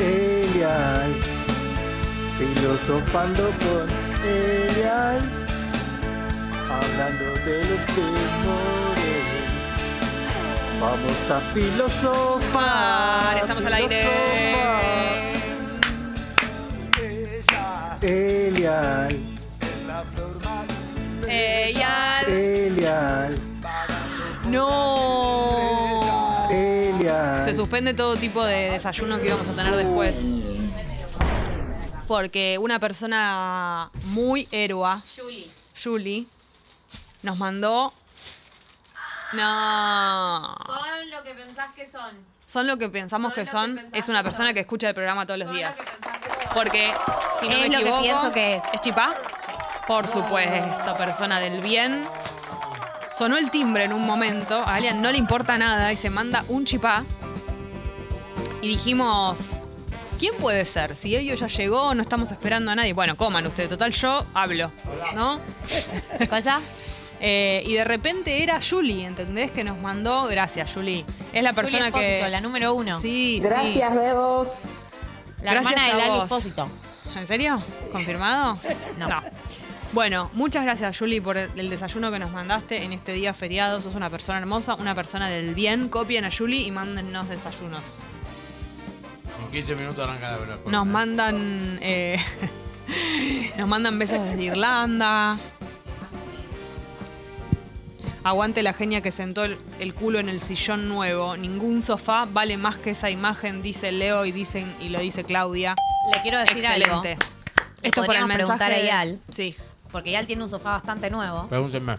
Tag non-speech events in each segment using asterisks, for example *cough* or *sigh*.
Elial, filosofando con Elial, hablando de los temores. Vamos a filosofar. Estamos al aire. Elial, Eyal. Elial, No. Suspende todo tipo de desayuno que íbamos a tener después. Porque una persona muy héroa, Julie. Julie, nos mandó. No. Son lo que pensás que son. Son lo que pensamos Son que lo que son. pensás Es una que persona son. que escucha el programa todos los Son lo días. que pensás que son. Porque, si no Es me lo que equivoco, pienso que es. ¿Es chipá? Por supuesto, persona del bien. Sonó el timbre en un momento, a Alian no le importa nada y se manda un chipá. Y dijimos, ¿quién puede ser? Si ello ya llegó, no estamos esperando a nadie. Bueno, coman ustedes, total yo hablo, ¿no? ¿Qué cosa? Eh, y de repente era Julie, ¿entendés? Que nos mandó, gracias Julie. Es la persona Julie que... La número uno. Sí, Gracias, Bebos. La Gracias hermana de a Lali vos. Espósito. sí. ¿En serio? ¿Confirmado? No. Bueno, muchas gracias, Julie, por el el desayuno que nos mandaste en este día feriado. Sos una persona hermosa, una persona del bien. Copien a Julie y mándennos desayunos. En 15 minutos arranca la verdad. Nos mandan. eh, *laughs* nos mandan besos desde Irlanda. Aguante la genia que sentó el, el culo en el sillón nuevo. Ningún sofá vale más que esa imagen, dice Leo y dicen y lo dice Claudia. Le quiero decir algo. Excelente. Le Esto por el mensaje. preguntar a de- Eyal. Sí. Porque Yal tiene un sofá bastante nuevo. Pregúntenme.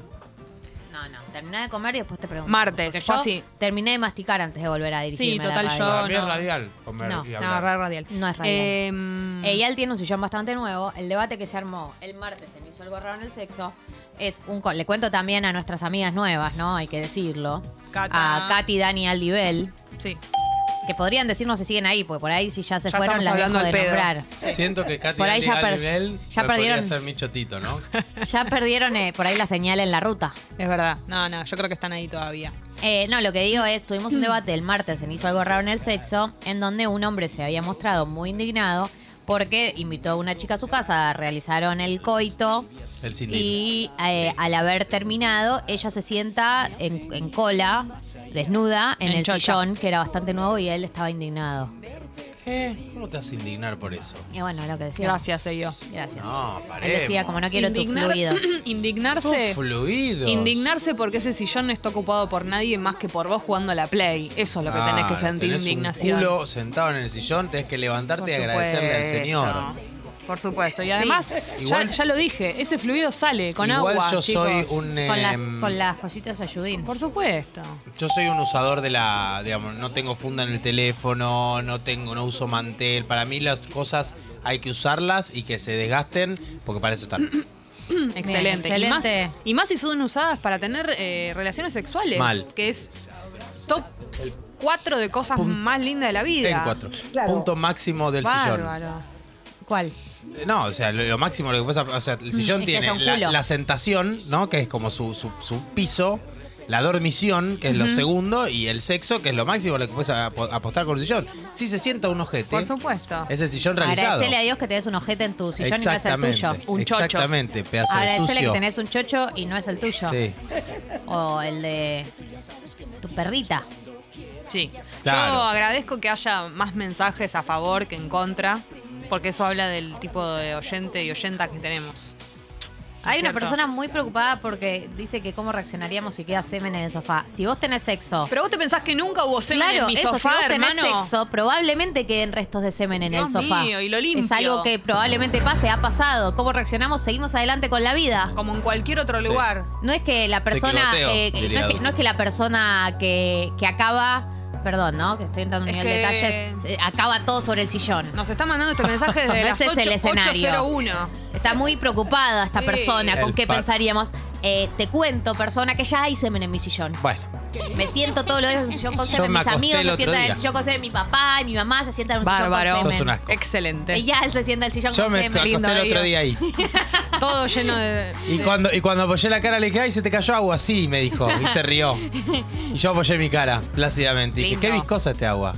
No, no. Terminá de comer y después te pregunto. Martes, Porque yo así. terminé de masticar antes de volver a dirigirme Sí, a la total, radio. yo- Para mí es no. radial comer No. y No, hablar. radial. No es radial. Em, Eyal tiene un sillón bastante nuevo. El debate que se armó el martes en Hizo algo raro en el sexo es un... co- Le cuento también a nuestras amigas nuevas, ¿no? Hay que decirlo. Cata. A Katy, Dani, Aldibel. sí. Que podrían decirnos si siguen ahí, porque por ahí si ya se Ya fueron las dejo hablando de pedo. nombrar. Siento que Katy Por ahí ya per- nivel perdieron. ser mi chotito, ¿no? *laughs* Ya perdieron eh, por ahí la señal en la ruta. Es verdad. No, no, yo creo que están ahí todavía. Eh, no, lo que digo es, tuvimos un debate el martes en Hizo algo raro en el sexo, en donde un hombre se había mostrado muy indignado porque invitó a una chica a su casa, realizaron el coito El y eh, al haber terminado, ella se sienta en, en cola, desnuda, en En el chocha. sillón, que era bastante nuevo y él estaba indignado. ¿Qué? ¿Cómo te vas a indignar por eso? Y bueno, lo que decía. Gracias, Ello. Gracias. No, Él paremos. decía, como no quiero tus Indignar- fluidos. *clears throat* Indignarse. Tus fluidos. Indignarse porque ese sillón no está ocupado por nadie más que por vos jugando a la Play. Eso es lo que tenés que sentir tenés indignación. Un culo sentado en el sillón, tenés que levantarte Por y agradecerle al supuesto. Señor. Por supuesto. Y además, ya, Igual- ya lo dije, ese fluido sale con Igual agua. yo soy un. Con, la- em, con las joyitas ayudín. Por supuesto. Yo soy un usador de la, digamos, no tengo funda en el teléfono, no tengo, no uso mantel. Para mí las cosas hay que usarlas y que se desgasten, porque para eso están. *clears throat* Excelente. Bien, Y, más, excelente. y más si son usadas para tener eh, relaciones sexuales. Mal. Que es top 4 de cosas más lindas de la vida. Ten cuatro. Claro. Punto máximo del sillón. Bárbaro. ¿Cuál? No, o sea, lo, lo máximo lo que pasa, o sea, el sillón es que haya tiene la, la sentación, ¿no? Que es como su, su, su piso, la dormición, que es lo segundo, y el sexo, que es lo máximo lo que puedes apo- apostar con el sillón. Si se sienta un ojete, Por supuesto. es el sillón realizado. Agradecele a Dios que tenés un ojete en tu sillón y no es el tuyo. Un chocho. Exactamente, pedazo de Agradecele sucio. que tenés un chocho y no es el tuyo. Sí. O el de tu perrita. Sí. Claro. Yo agradezco que haya más mensajes a favor que en contra, porque eso habla del tipo de oyente y oyenta que tenemos. Hay una cierto. persona muy preocupada porque dice que cómo reaccionaríamos si queda semen en el sofá. Si vos tenés sexo. Pero vos te pensás que nunca hubo semen claro, en mi eso, sofá, si vos tenés hermano. sexo, probablemente queden restos de semen en Dios el sofá. mío, y lo limpio. Es algo que probablemente pase, ha pasado. ¿Cómo reaccionamos? Seguimos adelante con la vida. Como en cualquier otro Sí. lugar. No es que la persona. Eh, no, es que, Duque. no es que la persona que, que acaba. Perdón, ¿no? Que estoy entrando en un Es nivel de detalles. eh, acaba todo sobre el sillón. Nos está mandando este mensaje *laughs* desde No las ese es el 8, escenario. 801. Está muy preocupada esta Sí. persona. ¿Con El qué pensaríamos? Eh, te cuento, persona, que ya hay semen en mi sillón. Bueno, Me siento todos los días en un sillón con Yo semen. me Mis amigos se sientan en el sillón con semen. Mi papá y mi mamá se sientan en un Bárbaro. sillón con sos semen. un asco. Excelente. Ella se sienta en el sillón Yo con me semen. acosté lindo el otro día ahí. *laughs* Todo lleno de. Y cuando, y cuando apoyé la cara le dije, ay, se te cayó agua. Sí, me dijo. Y se rió. Y yo apoyé mi cara, plácidamente. Y dije, Lindo. qué viscosa este agua.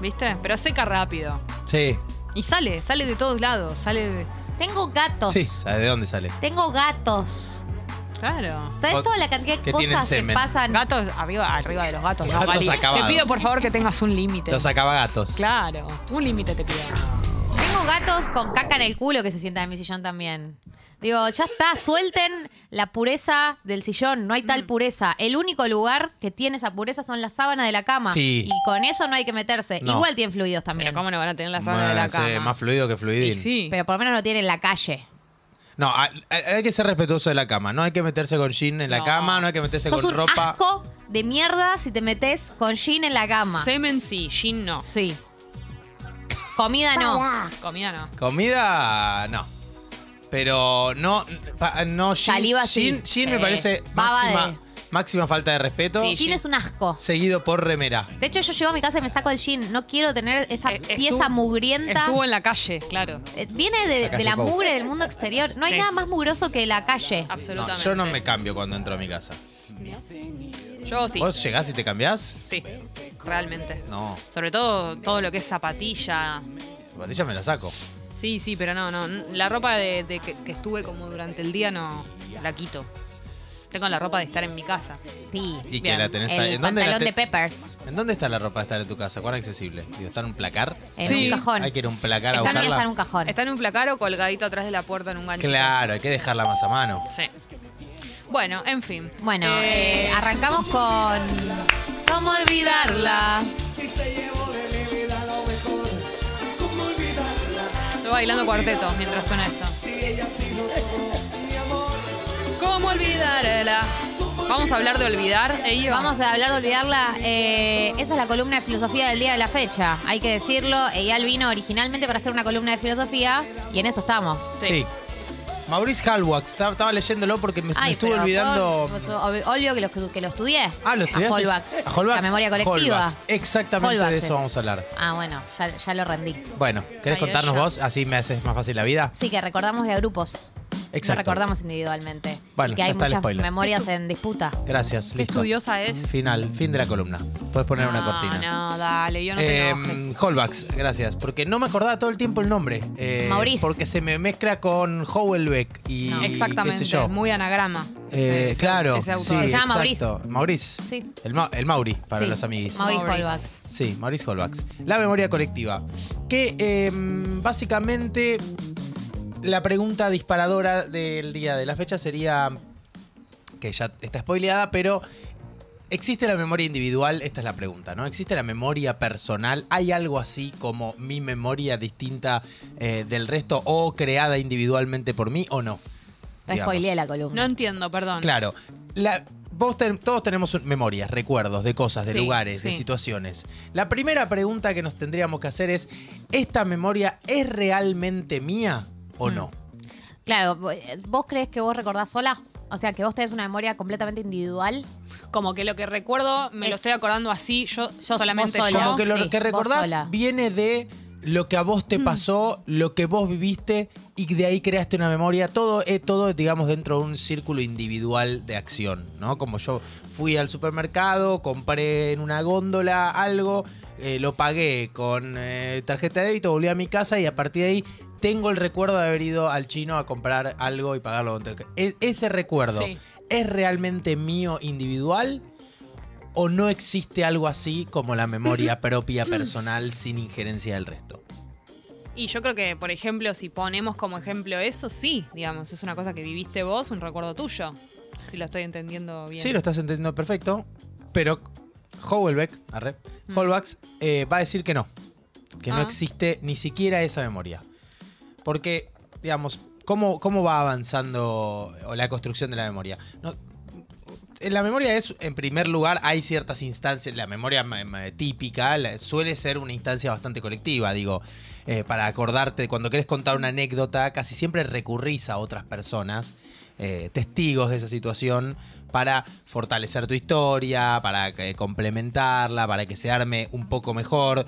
¿viste? Pero seca rápido. Sí. Y sale, sale de todos lados, sale de... Tengo gatos. Sí, ¿sabes de dónde sale? Tengo gatos. Claro. ¿Sabes toda la cantidad de que tienen cosas que semen. pasan? Gatos arriba, arriba de los gatos. no, Gatos Gali. Te acabados. pido por favor que tengas un límite. Los acabagatos. Claro, un límite te pido. Tengo gatos con caca en el culo que se sientan en mi sillón también. Digo, ya está, suelten la pureza del sillón, no hay Mm. tal pureza. El único lugar que tiene esa pureza son las sábanas de la cama. Sí. Y con eso no hay que meterse. No. Igual tienen fluidos también. Pero cómo no van a tener la sábana de la Bueno, sí, cama. más fluido que fluidín. Y sí. Pero por lo menos no tienen la calle. No, hay, hay que ser respetuoso de la cama. No hay que meterse con jean en la No. cama, no hay que meterse Sos con un ropa. asco de mierda si te metes con jean en la cama. Semen sí, gin no. Sí. Comida no. Comida no. Comida, no. Pero no, pa- no jean, Saliva sí. jean, jean me Sí. parece Baba máxima, máxima falta de respeto. Sí, Jean es un asco. Seguido por remera. De hecho, yo llego a mi casa y me saco el jean. No quiero tener esa Eh, pieza estuvo- mugrienta. Estuvo en la calle, claro. Eh, Viene de, La calle de la Pou. mugre del mundo exterior. No hay Sí. nada más mugroso que la calle. No, Absolutamente. yo no me cambio cuando entro a mi casa. Yo sí. ¿Vos llegás y te cambiás? Sí, realmente. No, Sobre todo todo lo que es zapatilla. la patilla me la saco. Sí, sí, pero no, no. La ropa de, de que, que estuve como durante el día no la quito. Tengo la ropa de estar en mi casa. Sí. Y que Bien. la tenés ahí. El ¿En dónde, la pantalón te- de Peppers. ¿En dónde está la ropa de estar en tu casa? ¿Cuán accesible? Digo, ¿Está en un placar? En Sí. un cajón. Hay que ir a un placar a buscarla. está en un cajón. Está en un placar o colgadito atrás de la puerta en un ganchito. Claro, hay que dejarla más a mano. Sí. Bueno, en fin. Bueno, Eh, eh, arrancamos con. ¿Cómo olvidarla? Estoy bailando cuarteto mientras suena esto. Vamos a hablar de olvidar, ello. Vamos a hablar de olvidarla. Eh, esa es la columna de filosofía del día de la fecha. Hay que decirlo. Eyal vino originalmente para hacer una columna de filosofía y en eso estamos. Sí. Maurice Halwax, estaba, estaba leyéndolo porque me, estuve olvidando. por- ob- Obvio que lo, que lo estudié. Ah, lo estudiaste. A Holbachs. A Holbachs. La memoria colectiva. Holbachs. Exactamente Holbachs de eso es. vamos a hablar. Ah, bueno, ya, ya lo rendí. Bueno, ¿querés Ay, contarnos yo. vos? Así me haces más fácil la vida. Sí, que recordamos de a grupos. Exacto. No recordamos individualmente. Bueno, y que ya hay está el muchas spoiler. memorias en disputa. Gracias, Qué listo. estudiosa es. Final, fin de la columna. Puedes poner una No, cortina. No, dale, yo no te Eh, enojes. Gracias. Porque no me acordaba todo el tiempo el nombre. Eh, Maurice. Porque se me mezcla con Howelbeck y No. Exactamente, qué sé yo. muy anagrama. Eh, Ese- claro, ese autor. sí, Se llama exacto. Maurice. Sí. El, Ma- el Mauri, para Sí, los amiguis. Maurice Maurice. Holbachs. Sí, Maurice Holbachs. La memoria colectiva. Que eh, básicamente la pregunta disparadora del día de la fecha sería, que ya está spoileada, pero ¿existe la memoria individual? Esta es la pregunta, ¿no? ¿Existe la memoria personal? ¿Hay algo así como mi memoria distinta eh, del resto o creada individualmente por mí o no? Te spoileé la columna. No entiendo, perdón. Claro. La- vos ten- todos tenemos memorias, recuerdos de cosas, de Sí, lugares, de situaciones. La primera pregunta que nos tendríamos que hacer es, ¿esta memoria es realmente mía o Mm. no? Claro, ¿vos crees que vos recordás sola? O sea, que vos tenés una memoria completamente individual. Como que lo que recuerdo me lo Es- estoy acordando así, yo, Yo- solamente vos yo. sola. Como que lo sí, que vos recordás viene de lo que a vos Mm. te pasó, lo que vos viviste y de ahí creaste una memoria. Todo, eh, todo digamos, dentro de un círculo individual de acción, ¿no? Como yo fui al supermercado, compré en una góndola algo, eh, lo pagué con eh, tarjeta de débito, volví a mi casa y a partir de ahí tengo el recuerdo de haber ido al chino a comprar algo y pagarlo. E- ese recuerdo, Sí. ¿es realmente mío individual? ¿O no existe algo así como la memoria propia personal sin injerencia del resto? Y yo creo que, por ejemplo, si ponemos como ejemplo eso, sí, digamos, es una cosa que viviste vos, un recuerdo tuyo. Si lo estoy entendiendo bien. Sí, lo estás entendiendo perfecto, pero Howelbeck, arre, Mm. Eh, va a decir que no, que no Ah. existe ni siquiera esa memoria. Porque, digamos, ¿cómo, cómo va avanzando o la construcción de la memoria? En la memoria es, en primer lugar, hay ciertas instancias, la memoria típica suele ser una instancia bastante colectiva, digo, eh, para acordarte, cuando querés contar una anécdota, casi siempre recurrís a otras personas, eh, testigos de esa situación, para fortalecer tu historia, para eh, complementarla, para que se arme un poco mejor.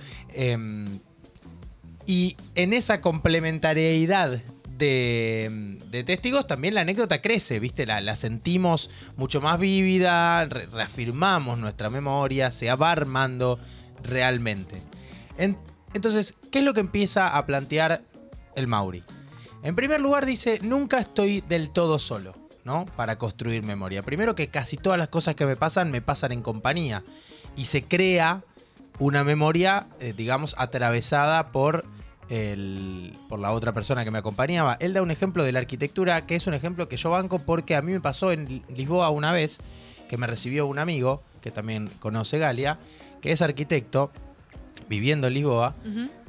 Y en esa complementariedad de, testigos también la anécdota crece, ¿viste? La, sentimos mucho más vívida, re- reafirmamos nuestra memoria, se va armando realmente. En- entonces, ¿qué es lo que empieza a plantear el Mauri? En primer lugar dice, nunca estoy del todo solo, ¿no? Para construir memoria. Primero que casi todas las cosas que me pasan me pasan en compañía. Y se crea una memoria, eh, digamos, atravesada por, el- por la otra persona que me acompañaba. Él da un ejemplo de la arquitectura, que es un ejemplo que yo banco porque a mí me pasó en Lisboa una vez, que me recibió un amigo, que también conoce Galia, que es arquitecto, viviendo en Lisboa.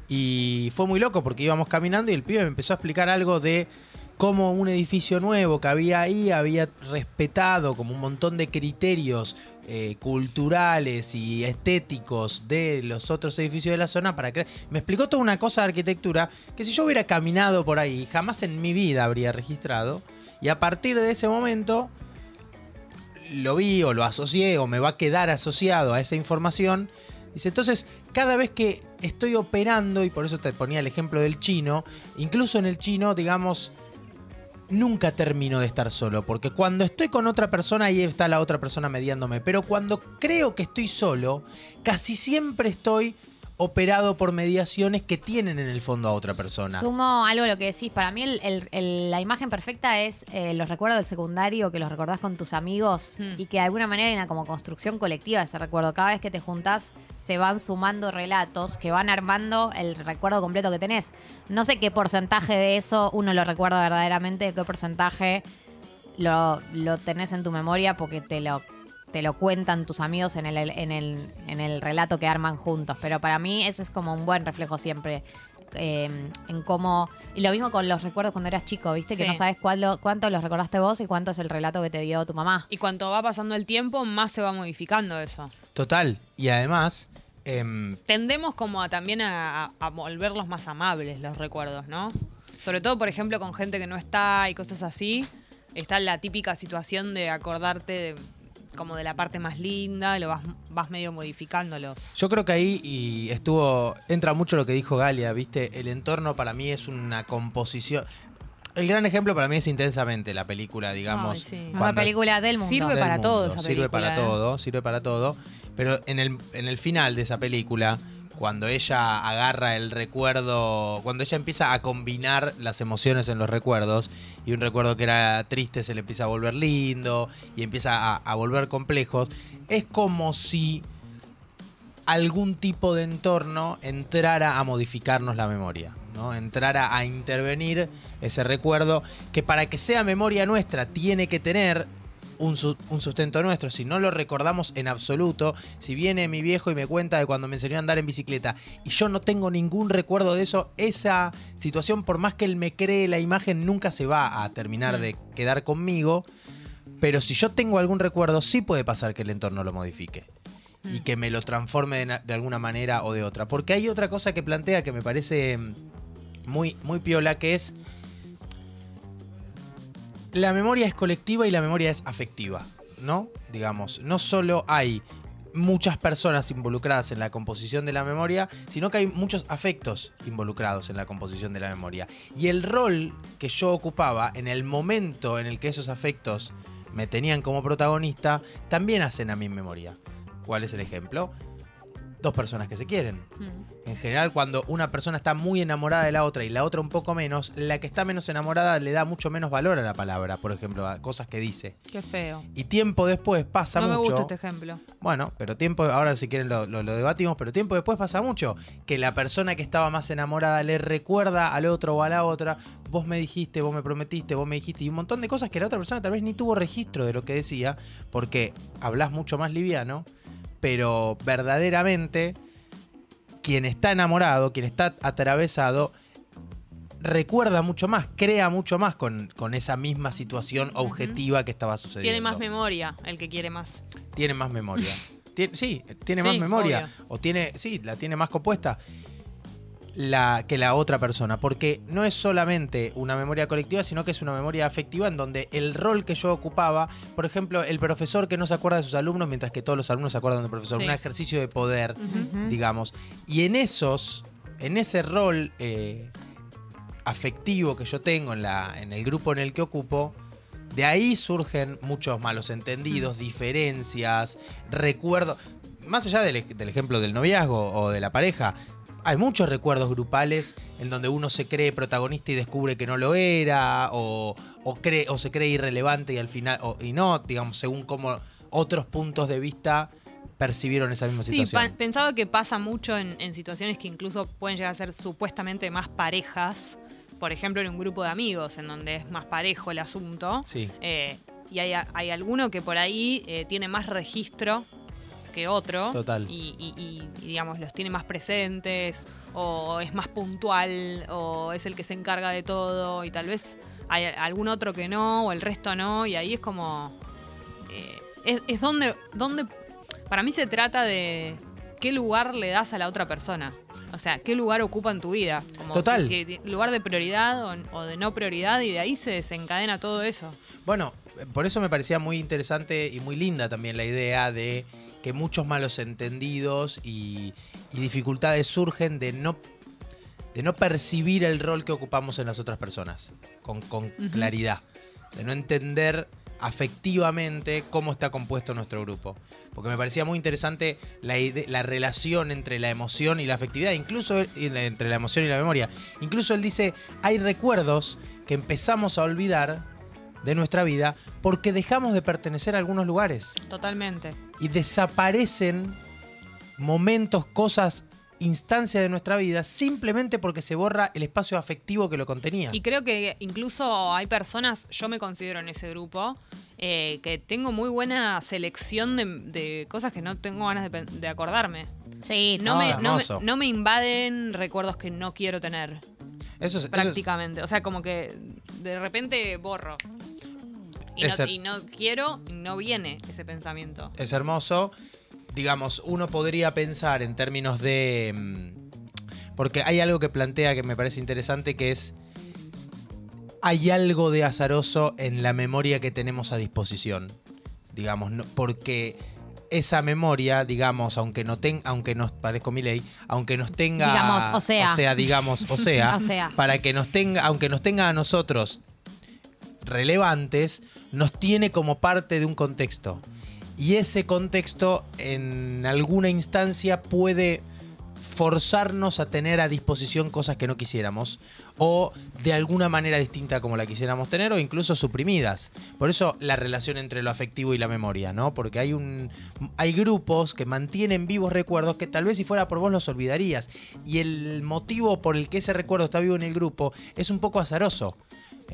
Y fue muy loco porque íbamos caminando y el pibe me empezó a explicar algo de cómo un edificio nuevo que había ahí había respetado como un montón de criterios eh, culturales y estéticos de los otros edificios de la zona para que me explicó toda una cosa de arquitectura que si yo hubiera caminado por ahí jamás en mi vida habría registrado y a partir de ese momento lo vi o lo asocié o me va a quedar asociado a esa información. Dice, entonces, cada vez que estoy operando, y por eso te ponía el ejemplo del chino, incluso en el chino, digamos, nunca termino de estar solo, porque cuando estoy con otra persona, ahí está la otra persona mediándome, pero cuando creo que estoy solo, casi siempre estoy operado por mediaciones que tienen en el fondo a otra persona. Sumo algo a lo que decís. Para mí el- el- el- la imagen perfecta es eh, los recuerdos del secundario, que los recordás con tus amigos Hmm. y que de alguna manera hay una como construcción colectiva de ese recuerdo. Cada vez que te juntás se van sumando relatos que van armando el recuerdo completo que tenés. No sé qué porcentaje de eso uno lo recuerda verdaderamente, qué porcentaje lo, lo tenés en tu memoria porque te lo te lo cuentan tus amigos en el, en, el, en el relato que arman juntos. Pero para mí ese es como un buen reflejo siempre eh, en cómo... Y lo mismo con los recuerdos cuando eras chico, ¿viste? Que no sabes cuál lo- cuánto los recordaste vos y cuánto es el relato que te dio tu mamá. Y cuanto va pasando el tiempo, más se va modificando eso. Total. Y además, em, Tendemos como a, también a, a- a volverlos más amables los recuerdos, ¿no? Sobre todo, por ejemplo, con gente que no está y cosas así. Está la típica situación de acordarte de- como de la parte más linda, lo vas, vas medio modificándolos. Yo creo que ahí y estuvo. Entra mucho lo que dijo Galia, ¿viste? El entorno para mí es una composición. El gran ejemplo para mí es intensamente la película, digamos. Ay, sí. Cuando- película del mundo. Sirve del para todo mundo. esa Sirve película, para ¿eh? todo, sirve para todo. Pero en el, en el final de esa película, cuando ella agarra el recuerdo, cuando ella empieza a combinar las emociones en los recuerdos, y un recuerdo que era triste se le empieza a volver lindo, y empieza a, volver complejos, es como si algún tipo de entorno entrara a modificarnos la memoria, ¿no? Entrara a intervenir ese recuerdo que para que sea memoria nuestra tiene que tener un, su- un sustento nuestro. Si no lo recordamos en absoluto, si viene mi viejo y me cuenta de cuando me enseñó a andar en bicicleta y yo no tengo ningún recuerdo de eso, esa situación, por más que él me cree la imagen, nunca se va a terminar Mm. de quedar conmigo. Pero si yo tengo algún recuerdo, sí puede pasar que el entorno lo modifique y Mm. que me lo transforme de, de alguna manera o de otra. Porque hay otra cosa que plantea que me parece mm, muy, muy piola, que es la memoria es colectiva y la memoria es afectiva, ¿no? Digamos, no solo hay muchas personas involucradas en la composición de la memoria, sino que hay muchos afectos involucrados en la composición de la memoria. Y el rol que yo ocupaba en el momento en el que esos afectos me tenían como protagonista, también hacen a mi memoria. ¿Cuál es el ejemplo? Dos personas que se quieren. Mm. En general, cuando una persona está muy enamorada de la otra y la otra un poco menos, la que está menos enamorada le da mucho menos valor a la palabra, por ejemplo, a cosas que dice. Qué feo. Y tiempo después pasa no me mucho. gusta este ejemplo. Bueno, pero tiempo, ahora si quieren lo, lo- lo debatimos, pero tiempo después pasa mucho. Que la persona que estaba más enamorada le recuerda al otro o a la otra, vos me dijiste, vos me prometiste, vos me dijiste, y un montón de cosas que la otra persona tal vez ni tuvo registro de lo que decía, porque hablas mucho más liviano, pero verdaderamente quien está enamorado, quien está atravesado, recuerda mucho más, crea mucho más con, con esa misma situación objetiva que estaba sucediendo. Tiene más memoria el que quiere más. Tiene más memoria. *laughs* Tien- sí, tiene Sí, más memoria. obvio. O tiene, sí, la tiene más compuesta la, que la otra persona. Porque no es solamente una memoria colectiva, sino que es una memoria afectiva en donde el rol que yo ocupaba, por ejemplo, el profesor que no se acuerda de sus alumnos, mientras que todos los alumnos se acuerdan del profesor. Sí. Un ejercicio de poder, digamos. Y en esos, en ese rol eh, afectivo que yo tengo en, la, en el grupo en el que ocupo, de ahí surgen muchos malos entendidos, diferencias, recuerdos. Más allá del, del ejemplo del noviazgo o de la pareja, hay muchos recuerdos grupales en donde uno se cree protagonista y descubre que no lo era, o, o cree, o se cree irrelevante y al final, o- y no, digamos, según cómo otros puntos de vista percibieron esa misma situación. pensaba que pasa mucho en, en situaciones que incluso pueden llegar a ser supuestamente más parejas. Por ejemplo, en un grupo de amigos, en donde es más parejo el asunto. Sí. Eh, y hay, hay alguno que por ahí eh, tiene más registro que otro. Total. Y, y- y- y, digamos, los tiene más presentes, o es más puntual, o es el que se encarga de todo, y tal vez hay algún otro que no, o el resto no, y ahí es como. eh, es, es donde, donde. Para mí se trata de qué lugar le das a la otra persona. O sea, qué lugar ocupa en tu vida. Como Total. si- lugar de prioridad o, o de no prioridad, y de ahí se desencadena todo eso. Bueno, por eso me parecía muy interesante y muy linda también la idea de que muchos malos entendidos y, y dificultades surgen de no, de no percibir el rol que ocupamos en las otras personas con, con claridad, de no entender afectivamente cómo está compuesto nuestro grupo. Porque me parecía muy interesante la, la relación entre la emoción y la afectividad, incluso entre la emoción y la memoria. Incluso él dice, hay recuerdos que empezamos a olvidar de nuestra vida porque dejamos de pertenecer a algunos lugares Totalmente. y desaparecen momentos, cosas, instancias de nuestra vida simplemente porque se borra el espacio afectivo que lo contenía. Y creo que incluso hay personas, yo me considero en ese grupo, eh, que tengo muy buena selección de, de cosas que no tengo ganas de, acordarme. Sí, No me, no, me, hermoso. no me invaden recuerdos que no quiero tener, Eso es, eso es- prácticamente. O sea, como que de repente borro. Y, Es no, her- y no quiero, no viene ese pensamiento. es hermoso. Digamos, uno podría pensar en términos de... mm, Porque hay algo que plantea que me parece interesante que es... Hay algo de azaroso en la memoria que tenemos a disposición. Digamos, no- porque esa memoria, digamos, aunque no tenga, aunque nos parezco mi ley, aunque nos tenga, Digamos, o sea. o sea, digamos, o sea, *laughs* O sea. para que nos tenga, aunque nos tenga a nosotros relevantes, nos tiene como parte de un contexto. Y ese contexto en alguna instancia puede forzarnos a tener a disposición cosas que no quisiéramos o de alguna manera distinta como la quisiéramos tener o incluso suprimidas. Por eso la relación entre lo afectivo y la memoria, ¿no? Porque hay un hay grupos que mantienen vivos recuerdos que tal vez si fuera por vos los olvidarías y el motivo por el que ese recuerdo está vivo en el grupo es un poco azaroso.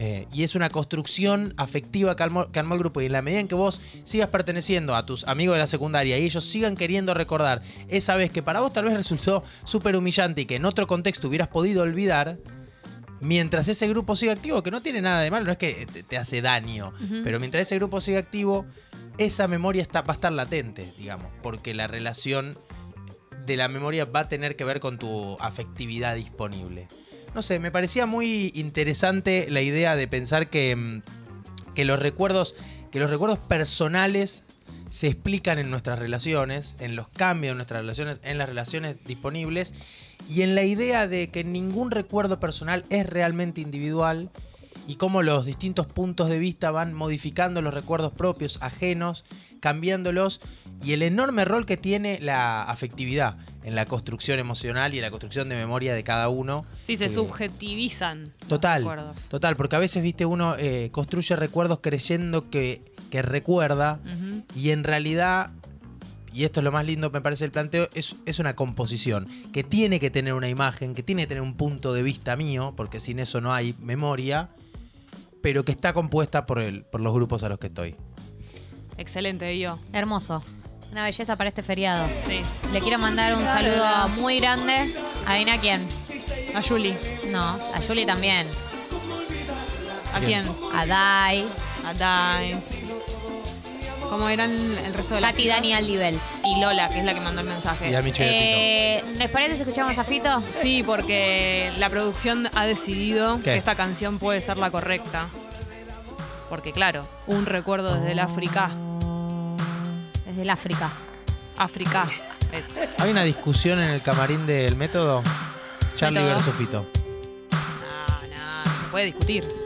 Eh, y es una construcción afectiva que armó, que armó el grupo. Y en la medida en que vos sigas perteneciendo a tus amigos de la secundaria y ellos sigan queriendo recordar esa vez que para vos tal vez resultó súper humillante y que en otro contexto hubieras podido olvidar, mientras ese grupo siga activo, que no tiene nada de malo, no es que te, te hace daño, pero mientras ese grupo siga activo, esa memoria está, va a estar latente, digamos, porque la relación de la memoria va a tener que ver con tu afectividad disponible. No sé, me parecía muy interesante la idea de pensar que, mm, que los recuerdos, que los recuerdos personales se explican en nuestras relaciones, en los cambios en nuestras relaciones, en las relaciones disponibles y en la idea de que ningún recuerdo personal es realmente individual y cómo los distintos puntos de vista van modificando los recuerdos propios, ajenos, cambiándolos y el enorme rol que tiene la afectividad en la construcción emocional y en la construcción de memoria de cada uno. Sí, se Que- subjetivizan los Total, recuerdos. total, porque a veces, viste, uno eh, construye recuerdos creyendo que, que recuerda y en realidad, y esto es lo más lindo me parece el planteo, es, es una composición que tiene que tener una imagen, que tiene que tener un punto de vista mío, porque sin eso no hay memoria, pero que está compuesta por, el, por los grupos a los que estoy. Excelente, yo. Hermoso. Una belleza para este feriado. Sí. Le quiero mandar un saludo muy grande. ¿Adivina quién? A Julie. No, a Julie también. ¿A quién? A Dai, A Dai. ¿Cómo eran el resto de las Katy? Dani Aldivel. Y Lola, que es la que mandó el mensaje. Y a Michelle Eh, ¿Les parece si escuchamos a Fito? Sí, porque la producción ha decidido ¿Qué? que esta canción puede ser la correcta. Porque claro, un recuerdo desde el África. Desde el África. África. Es. *laughs* ¿Hay una discusión en el camarín del método? Charlie Método. versus Fito. No, no, no se puede discutir.